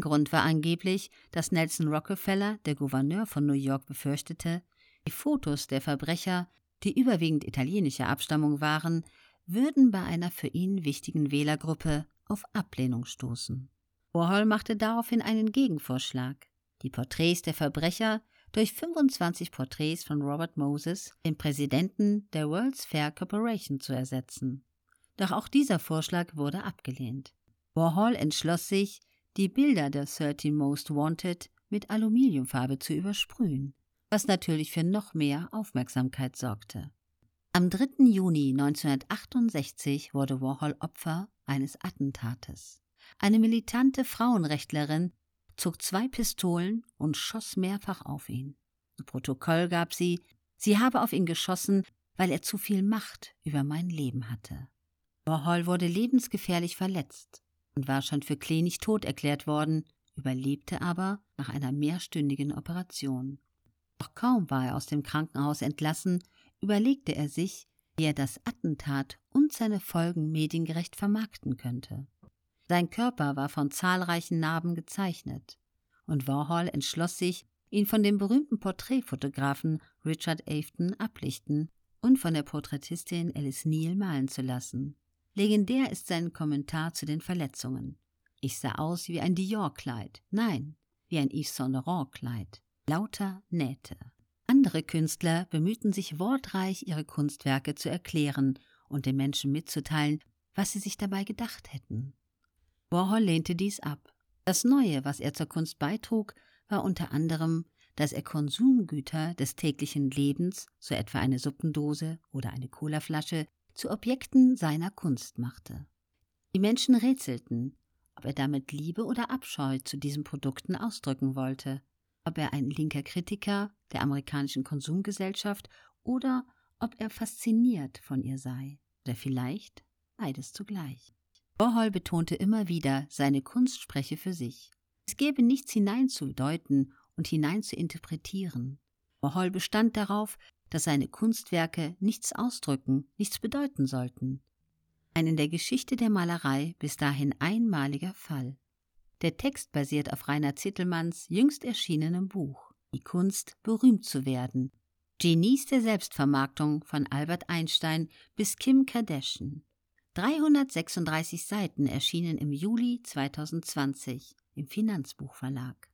Grund war angeblich, dass Nelson Rockefeller, der Gouverneur von New York, befürchtete, die Fotos der Verbrecher, die überwiegend italienischer Abstammung waren, würden bei einer für ihn wichtigen Wählergruppe auf Ablehnung stoßen. Warhol machte daraufhin einen Gegenvorschlag, die Porträts der Verbrecher durch 25 Porträts von Robert Moses, dem Präsidenten der World's Fair Corporation, zu ersetzen. Doch auch dieser Vorschlag wurde abgelehnt. Warhol entschloss sich, die Bilder der 13 Most Wanted mit Aluminiumfarbe zu übersprühen, was natürlich für noch mehr Aufmerksamkeit sorgte. Am 3. Juni 1968 wurde Warhol Opfer eines Attentates. Eine militante Frauenrechtlerin zog zwei Pistolen und schoss mehrfach auf ihn. Zu Protokoll gab sie, sie habe auf ihn geschossen, weil er zu viel Macht über mein Leben hatte. Warhol wurde lebensgefährlich verletzt und war schon für klinisch tot erklärt worden, überlebte aber nach einer mehrstündigen Operation. Doch kaum war er aus dem Krankenhaus entlassen, überlegte er sich, wie er das Attentat und seine Folgen mediengerecht vermarkten könnte. Sein Körper war von zahlreichen Narben gezeichnet, und Warhol entschloss sich, ihn von dem berühmten Porträtfotografen Richard Afton ablichten und von der Porträtistin Alice Neal malen zu lassen. Legendär ist sein Kommentar zu den Verletzungen. Ich sah aus wie ein Dior-Kleid, nein, wie ein Yves Saint Laurent-Kleid. Lauter Nähte. Andere Künstler bemühten sich wortreich, ihre Kunstwerke zu erklären und den Menschen mitzuteilen, was sie sich dabei gedacht hätten. Warhol lehnte dies ab. Das Neue, was er zur Kunst beitrug, war unter anderem, dass er Konsumgüter des täglichen Lebens, so etwa eine Suppendose oder eine Colaflasche, zu Objekten seiner Kunst machte. Die Menschen rätselten, ob er damit Liebe oder Abscheu zu diesen Produkten ausdrücken wollte ob er ein linker Kritiker der amerikanischen Konsumgesellschaft oder ob er fasziniert von ihr sei, oder vielleicht beides zugleich. Warhol betonte immer wieder, seine Kunst spreche für sich. Es gäbe nichts hineinzudeuten und hineinzuinterpretieren. Warhol bestand darauf, dass seine Kunstwerke nichts ausdrücken, nichts bedeuten sollten. Ein in der Geschichte der Malerei bis dahin einmaliger Fall. Der Text basiert auf Rainer Zittelmanns jüngst erschienenem Buch Die Kunst, berühmt zu werden. Genies der Selbstvermarktung von Albert Einstein bis Kim Kardashian. 336 Seiten erschienen im Juli 2020 im Finanzbuchverlag.